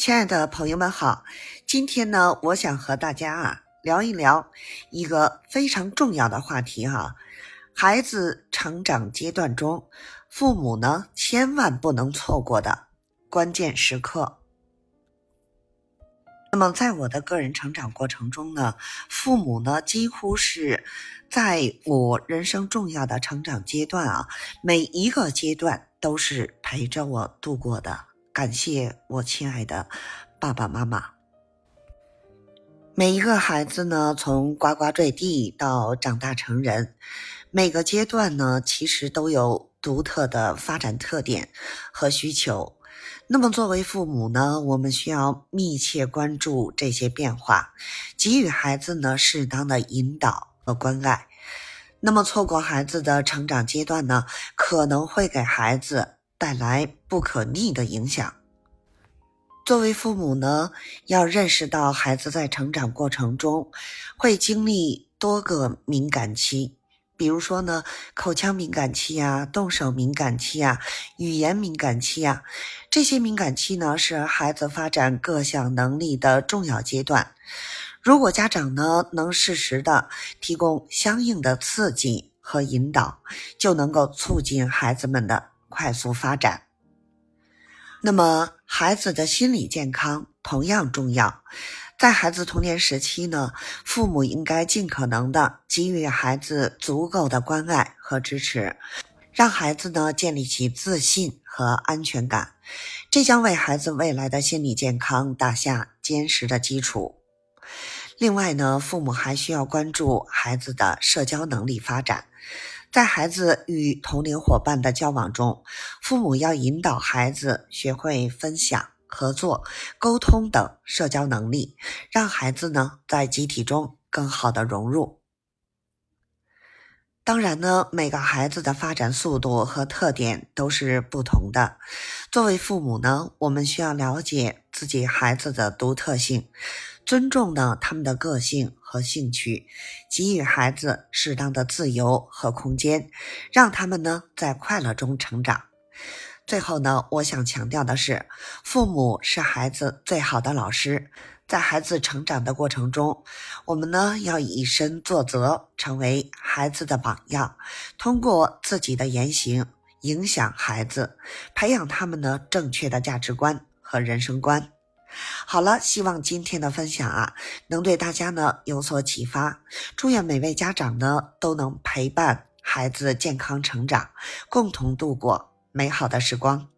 亲爱的朋友们好，今天呢，我想和大家啊聊一聊一个非常重要的话题哈，孩子成长阶段中，父母呢千万不能错过的关键时刻。那么，在我的个人成长过程中呢，父母呢几乎是在我人生重要的成长阶段啊，每一个阶段都是陪着我度过的。感谢我亲爱的爸爸妈妈。每一个孩子呢，从呱呱坠地到长大成人，每个阶段呢，其实都有独特的发展特点和需求。那么，作为父母呢，我们需要密切关注这些变化，给予孩子呢适当的引导和关爱。那么，错过孩子的成长阶段呢，可能会给孩子。带来不可逆的影响。作为父母呢，要认识到孩子在成长过程中会经历多个敏感期，比如说呢，口腔敏感期啊，动手敏感期啊，语言敏感期啊，这些敏感期呢是孩子发展各项能力的重要阶段。如果家长呢能适时的提供相应的刺激和引导，就能够促进孩子们的。快速发展。那么，孩子的心理健康同样重要。在孩子童年时期呢，父母应该尽可能的给予孩子足够的关爱和支持，让孩子呢建立起自信和安全感，这将为孩子未来的心理健康打下坚实的基础。另外呢，父母还需要关注孩子的社交能力发展。在孩子与同龄伙伴的交往中，父母要引导孩子学会分享、合作、沟通等社交能力，让孩子呢在集体中更好的融入。当然呢，每个孩子的发展速度和特点都是不同的。作为父母呢，我们需要了解自己孩子的独特性。尊重呢他们的个性和兴趣，给予孩子适当的自由和空间，让他们呢在快乐中成长。最后呢，我想强调的是，父母是孩子最好的老师，在孩子成长的过程中，我们呢要以身作则，成为孩子的榜样，通过自己的言行影响孩子，培养他们呢正确的价值观和人生观。好了，希望今天的分享啊，能对大家呢有所启发。祝愿每位家长呢都能陪伴孩子健康成长，共同度过美好的时光。